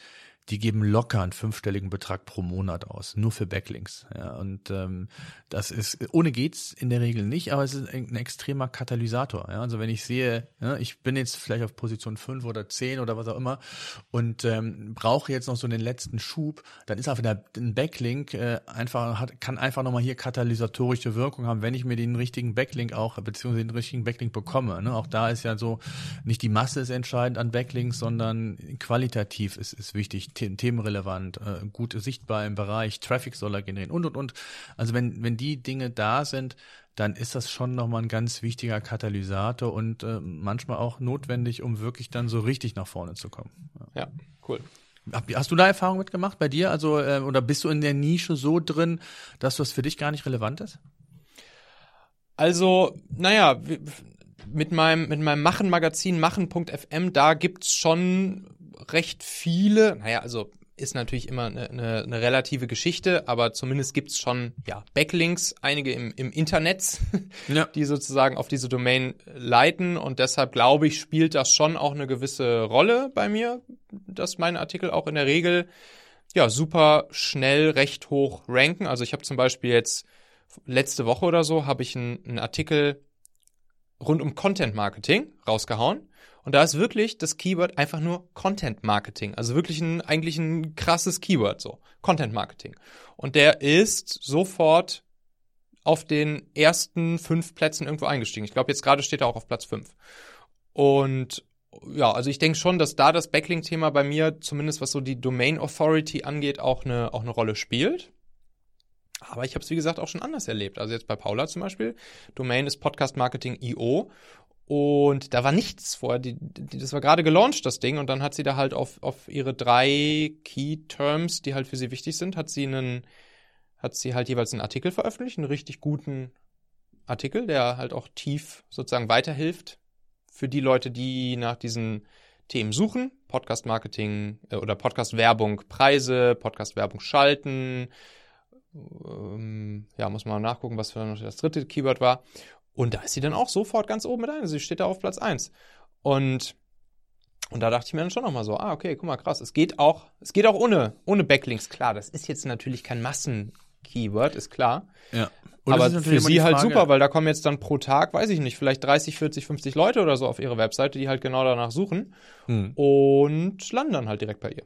die geben locker einen fünfstelligen Betrag pro Monat aus, nur für Backlinks. Ja, und ähm, das ist, ohne geht's in der Regel nicht, aber es ist ein, extremer Katalysator. Ja, also wenn ich sehe, ja, ich bin jetzt vielleicht auf Position fünf oder zehn oder was auch immer und ähm, brauche jetzt noch so den letzten Schub, dann ist einfach der, ein Backlink äh, einfach, hat, kann einfach nochmal hier katalysatorische Wirkung haben, wenn ich mir den richtigen Backlink auch, beziehungsweise den richtigen Backlink bekomme. Ne? Auch da ist ja so, nicht die Masse ist entscheidend an Backlinks, sondern qualitativ ist, ist wichtig themenrelevant, äh, gut sichtbar im Bereich, Traffic soll er generieren und und und. Also wenn, wenn die Dinge da sind, dann ist das schon nochmal ein ganz wichtiger Katalysator und äh, manchmal auch notwendig, um wirklich dann so richtig nach vorne zu kommen. Ja, ja cool. Hast du da Erfahrung mitgemacht bei dir? Also, äh, oder bist du in der Nische so drin, dass das für dich gar nicht relevant ist? Also, naja, mit meinem, mit meinem Machen-Magazin, machen.fm, da gibt's schon recht viele, naja, also ist natürlich immer eine, eine, eine relative Geschichte, aber zumindest gibt's schon ja, Backlinks, einige im, im Internet, ja. die sozusagen auf diese Domain leiten. Und deshalb glaube ich, spielt das schon auch eine gewisse Rolle bei mir, dass meine Artikel auch in der Regel ja super schnell recht hoch ranken. Also ich habe zum Beispiel jetzt letzte Woche oder so habe ich einen, einen Artikel rund um Content Marketing rausgehauen. Und da ist wirklich das Keyword einfach nur Content Marketing. Also wirklich ein, eigentlich ein krasses Keyword, so. Content Marketing. Und der ist sofort auf den ersten fünf Plätzen irgendwo eingestiegen. Ich glaube, jetzt gerade steht er auch auf Platz fünf. Und ja, also ich denke schon, dass da das Backlink-Thema bei mir, zumindest was so die Domain Authority angeht, auch eine, auch eine Rolle spielt. Aber ich habe es, wie gesagt, auch schon anders erlebt. Also jetzt bei Paula zum Beispiel. Domain ist Podcast Marketing IO. Und da war nichts vorher. Die, die, das war gerade gelauncht, das Ding. Und dann hat sie da halt auf, auf ihre drei Key Terms, die halt für sie wichtig sind, hat sie einen, hat sie halt jeweils einen Artikel veröffentlicht, einen richtig guten Artikel, der halt auch tief sozusagen weiterhilft für die Leute, die nach diesen Themen suchen. Podcast Marketing äh, oder Podcast Werbung Preise, Podcast Werbung schalten. Ähm, ja, muss man nachgucken, was für das dritte Keyword war. Und da ist sie dann auch sofort ganz oben mit ein. Sie steht da auf Platz eins Und, und da dachte ich mir dann schon nochmal so, ah, okay, guck mal, krass. Es geht auch, es geht auch ohne, ohne Backlinks. Klar, das ist jetzt natürlich kein Massen-Keyword, ist klar. Ja. Und Aber für sie halt super, weil da kommen jetzt dann pro Tag, weiß ich nicht, vielleicht 30, 40, 50 Leute oder so auf ihre Webseite, die halt genau danach suchen hm. und landen dann halt direkt bei ihr.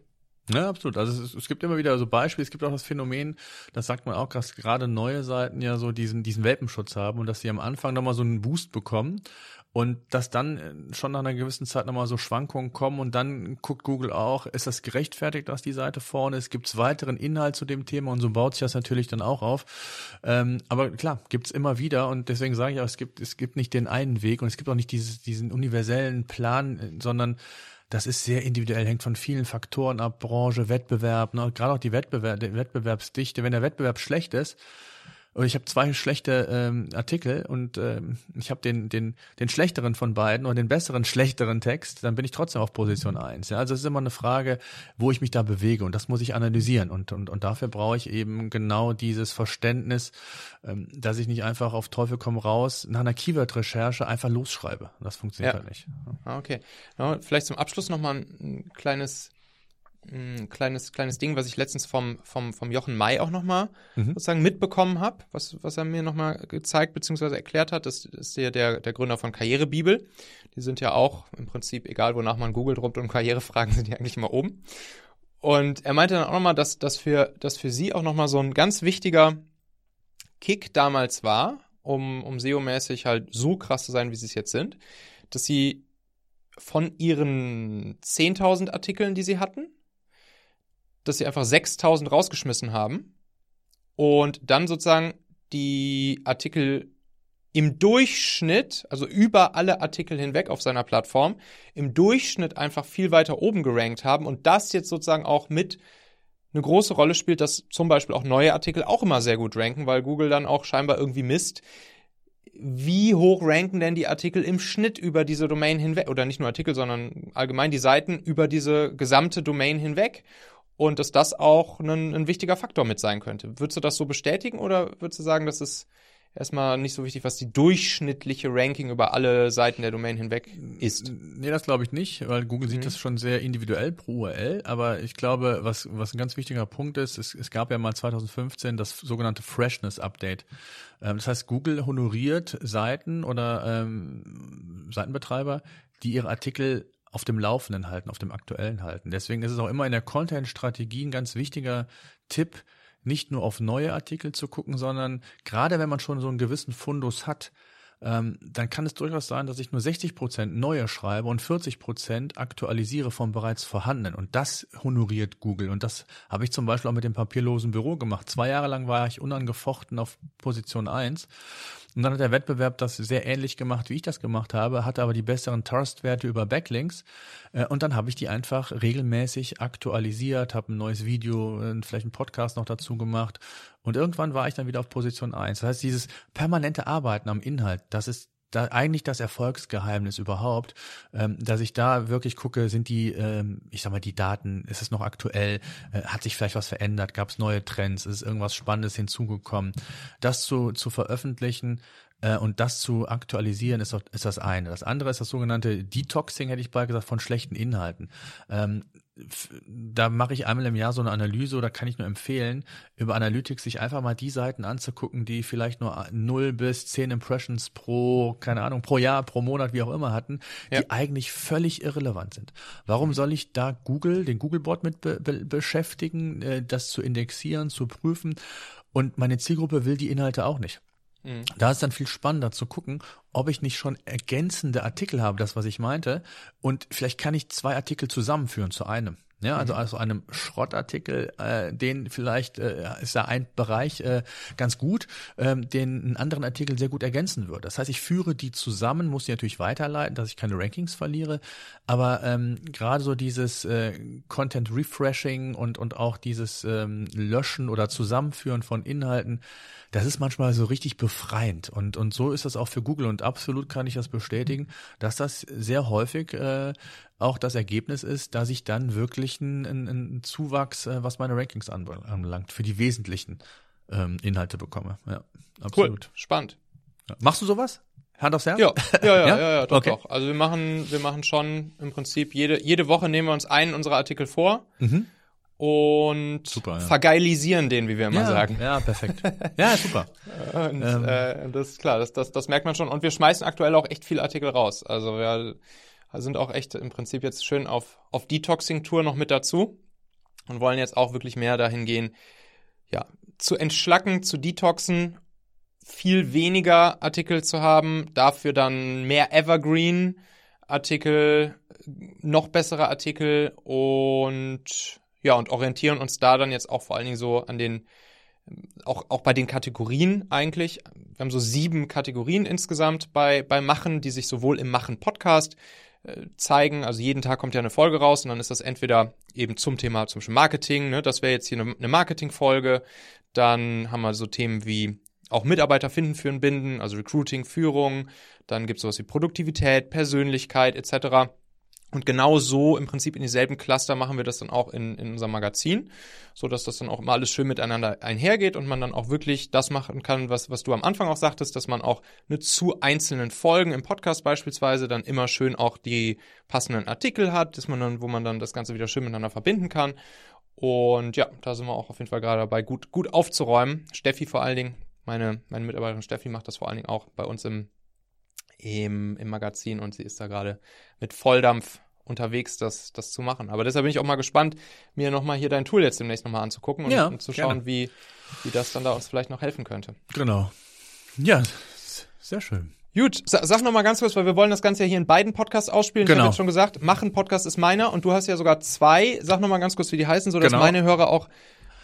Ja, absolut. Also es, es, gibt immer wieder so Beispiele. Es gibt auch das Phänomen, das sagt man auch, dass gerade neue Seiten ja so diesen, diesen Welpenschutz haben und dass sie am Anfang nochmal so einen Boost bekommen und dass dann äh, schon nach einer gewissen Zeit nochmal so Schwankungen kommen und dann guckt Google auch, ist das gerechtfertigt, dass die Seite vorne ist? Gibt es weiteren Inhalt zu dem Thema? Und so baut sich das natürlich dann auch auf. Ähm, aber klar, gibt's immer wieder und deswegen sage ich auch, es gibt, es gibt nicht den einen Weg und es gibt auch nicht dieses, diesen universellen Plan, äh, sondern das ist sehr individuell, hängt von vielen Faktoren ab, Branche, Wettbewerb, ne? gerade auch die Wettbewerb, die Wettbewerbsdichte. Wenn der Wettbewerb schlecht ist, und ich habe zwei schlechte ähm, Artikel und ähm, ich habe den, den, den schlechteren von beiden und den besseren, schlechteren Text, dann bin ich trotzdem auf Position eins. Ja? Also es ist immer eine Frage, wo ich mich da bewege und das muss ich analysieren und, und, und dafür brauche ich eben genau dieses Verständnis, ähm, dass ich nicht einfach auf Teufel komm raus nach einer Keyword-Recherche einfach losschreibe. Das funktioniert ja. halt nicht. Ah, okay. Ja, vielleicht zum Abschluss nochmal ein kleines ein kleines, kleines Ding, was ich letztens vom, vom, vom Jochen May auch nochmal mhm. sozusagen mitbekommen habe, was, was er mir nochmal gezeigt bzw. erklärt hat. Das ist der, der, der Gründer von Karrierebibel. Die sind ja auch im Prinzip, egal wonach man googelt, rund um Karrierefragen sind die eigentlich immer oben. Und er meinte dann auch nochmal, dass, dass, für, dass für sie auch nochmal so ein ganz wichtiger Kick damals war, um, um SEO-mäßig halt so krass zu sein, wie sie es jetzt sind, dass sie von ihren 10.000 Artikeln, die sie hatten, dass sie einfach 6000 rausgeschmissen haben und dann sozusagen die Artikel im Durchschnitt, also über alle Artikel hinweg auf seiner Plattform, im Durchschnitt einfach viel weiter oben gerankt haben und das jetzt sozusagen auch mit eine große Rolle spielt, dass zum Beispiel auch neue Artikel auch immer sehr gut ranken, weil Google dann auch scheinbar irgendwie misst, wie hoch ranken denn die Artikel im Schnitt über diese Domain hinweg, oder nicht nur Artikel, sondern allgemein die Seiten über diese gesamte Domain hinweg und dass das auch ein, ein wichtiger Faktor mit sein könnte. Würdest du das so bestätigen oder würdest du sagen, dass es erstmal nicht so wichtig, was die durchschnittliche Ranking über alle Seiten der Domain hinweg ist. Nee, das glaube ich nicht, weil Google mhm. sieht das schon sehr individuell pro URL, aber ich glaube, was, was ein ganz wichtiger Punkt ist, es, es gab ja mal 2015 das sogenannte Freshness Update. Ähm, das heißt, Google honoriert Seiten oder ähm, Seitenbetreiber, die ihre Artikel auf dem Laufenden halten, auf dem aktuellen halten. Deswegen ist es auch immer in der Content-Strategie ein ganz wichtiger Tipp, nicht nur auf neue Artikel zu gucken, sondern gerade wenn man schon so einen gewissen Fundus hat, ähm, dann kann es durchaus sein, dass ich nur 60 Prozent neue schreibe und 40 Prozent aktualisiere vom bereits vorhandenen. Und das honoriert Google. Und das habe ich zum Beispiel auch mit dem papierlosen Büro gemacht. Zwei Jahre lang war ich unangefochten auf Position eins Und dann hat der Wettbewerb das sehr ähnlich gemacht, wie ich das gemacht habe, hatte aber die besseren Trust-Werte über Backlinks. Äh, und dann habe ich die einfach regelmäßig aktualisiert, habe ein neues Video, äh, vielleicht einen Podcast noch dazu gemacht. Und irgendwann war ich dann wieder auf Position 1. Das heißt, dieses permanente Arbeiten am Inhalt, das ist da eigentlich das Erfolgsgeheimnis überhaupt, ähm, dass ich da wirklich gucke, sind die, ähm, ich sag mal, die Daten, ist es noch aktuell, äh, hat sich vielleicht was verändert, gab es neue Trends, ist irgendwas Spannendes hinzugekommen. Das zu, zu veröffentlichen äh, und das zu aktualisieren ist, ist das eine. Das andere ist das sogenannte Detoxing, hätte ich bald gesagt, von schlechten Inhalten. Da mache ich einmal im Jahr so eine Analyse oder kann ich nur empfehlen, über Analytics sich einfach mal die Seiten anzugucken, die vielleicht nur 0 bis 10 Impressions pro, keine Ahnung, pro Jahr, pro Monat, wie auch immer hatten, ja. die eigentlich völlig irrelevant sind. Warum soll ich da Google, den Googlebot mit be be beschäftigen, äh, das zu indexieren, zu prüfen? Und meine Zielgruppe will die Inhalte auch nicht. Mhm. Da ist dann viel spannender zu gucken, ob ich nicht schon ergänzende Artikel habe, das was ich meinte, und vielleicht kann ich zwei Artikel zusammenführen zu einem. Ja, also mhm. also einem Schrottartikel, äh, den vielleicht äh, ist da ein Bereich äh, ganz gut, ähm, den einen anderen Artikel sehr gut ergänzen würde. Das heißt, ich führe die zusammen, muss die natürlich weiterleiten, dass ich keine Rankings verliere. Aber ähm, gerade so dieses äh, Content Refreshing und und auch dieses ähm, Löschen oder Zusammenführen von Inhalten, das ist manchmal so richtig befreiend. Und und so ist das auch für Google und absolut kann ich das bestätigen, dass das sehr häufig äh, auch das Ergebnis ist, dass ich dann wirklich einen, Zuwachs, äh, was meine Rankings anbelangt, für die wesentlichen ähm, Inhalte bekomme. Ja, absolut. Cool, spannend. Ja. Machst du sowas? Hand aufs Herz? Ja, ja, ja, ja, ja, doch, okay. doch. Also wir machen, wir machen schon im Prinzip jede, jede Woche nehmen wir uns einen unserer Artikel vor. Mhm. Und super, ja. vergeilisieren den, wie wir immer ja, sagen. Ja, perfekt. Ja, super. und, ähm. äh, das ist klar, das, das, das merkt man schon. Und wir schmeißen aktuell auch echt viel Artikel raus. Also wir sind auch echt im Prinzip jetzt schön auf, auf Detoxing-Tour noch mit dazu und wollen jetzt auch wirklich mehr dahin gehen, ja, zu entschlacken, zu detoxen, viel weniger Artikel zu haben, dafür dann mehr Evergreen Artikel, noch bessere Artikel und ja, und orientieren uns da dann jetzt auch vor allen Dingen so an den auch, auch bei den Kategorien eigentlich. Wir haben so sieben Kategorien insgesamt bei, bei Machen, die sich sowohl im Machen Podcast zeigen. Also jeden Tag kommt ja eine Folge raus und dann ist das entweder eben zum Thema zum Beispiel Marketing, ne? das wäre jetzt hier eine, eine Marketing-Folge. Dann haben wir so Themen wie auch Mitarbeiter finden, führen, binden, also Recruiting, Führung. Dann gibt es sowas wie Produktivität, Persönlichkeit etc. Und genau so im Prinzip in dieselben Cluster machen wir das dann auch in, in unserem Magazin, so dass das dann auch immer alles schön miteinander einhergeht und man dann auch wirklich das machen kann, was, was du am Anfang auch sagtest, dass man auch ne, zu einzelnen Folgen im Podcast beispielsweise dann immer schön auch die passenden Artikel hat, dass man dann, wo man dann das Ganze wieder schön miteinander verbinden kann. Und ja, da sind wir auch auf jeden Fall gerade dabei, gut, gut aufzuräumen. Steffi vor allen Dingen, meine, meine Mitarbeiterin Steffi macht das vor allen Dingen auch bei uns im im, im Magazin und sie ist da gerade mit Volldampf unterwegs, das, das zu machen. Aber deshalb bin ich auch mal gespannt, mir nochmal hier dein Tool jetzt demnächst nochmal anzugucken und, ja, und zu schauen, wie, wie das dann da uns vielleicht noch helfen könnte. Genau. Ja, sehr schön. Gut, sag noch mal ganz kurz, weil wir wollen das Ganze ja hier in beiden Podcasts ausspielen. Genau. Ich habe schon gesagt, machen Podcast ist meiner und du hast ja sogar zwei. Sag noch mal ganz kurz, wie die heißen, so dass genau. meine Hörer auch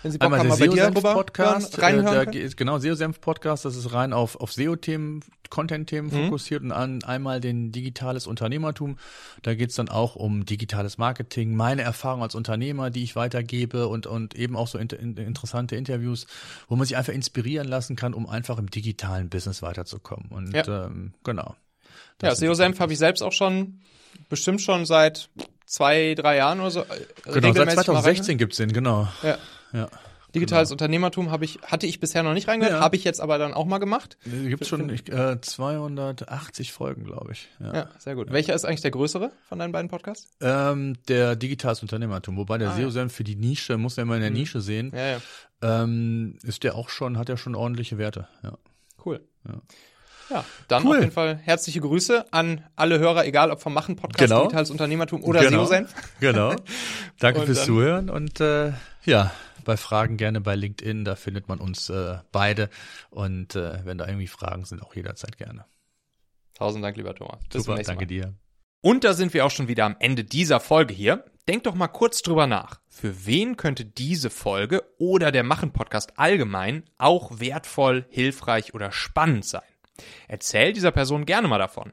wenn Sie Bock Einmal haben, mal bei dir rüber Podcast, hören, reinhören äh, Genau, SEO-Senf Podcast, das ist rein auf, auf SEO-Themen, Content-Themen mhm. fokussiert und an, einmal den digitales Unternehmertum. Da geht's dann auch um digitales Marketing, meine Erfahrung als Unternehmer, die ich weitergebe und, und eben auch so inter, interessante Interviews, wo man sich einfach inspirieren lassen kann, um einfach im digitalen Business weiterzukommen. Und ja. ähm, genau. Ja, SEO-Senf habe ich selbst auch schon, bestimmt schon seit zwei, drei Jahren oder so. Äh, genau, seit 2016 gibt's den, genau. Ja. Ja. Digitales genau. Unternehmertum habe ich, hatte ich bisher noch nicht reingehört, ja. habe ich jetzt aber dann auch mal gemacht. Gibt schon ich, äh, 280 Folgen, glaube ich. Ja. ja. sehr gut. Welcher ist eigentlich der größere von deinen beiden Podcasts? Ähm, der Digitales Unternehmertum, wobei der ah, SEO-Senf ja. für die Nische, muss man immer in der mhm. Nische sehen, ja, ja. Ähm, ist der auch schon, hat ja schon ordentliche Werte. Ja. Cool. Ja. Ja, dann cool. auf jeden Fall herzliche Grüße an alle Hörer, egal ob vom Machen Podcast, genau. Digitales Unternehmertum oder genau. SEO-Senf. Genau. Danke fürs Zuhören und äh, ja, bei Fragen gerne bei LinkedIn, da findet man uns äh, beide. Und äh, wenn da irgendwie Fragen sind, auch jederzeit gerne. Tausend Dank, lieber Thomas. Bis Super, danke Mal. dir. Und da sind wir auch schon wieder am Ende dieser Folge hier. Denk doch mal kurz drüber nach. Für wen könnte diese Folge oder der Machen-Podcast allgemein auch wertvoll, hilfreich oder spannend sein? Erzähl dieser Person gerne mal davon.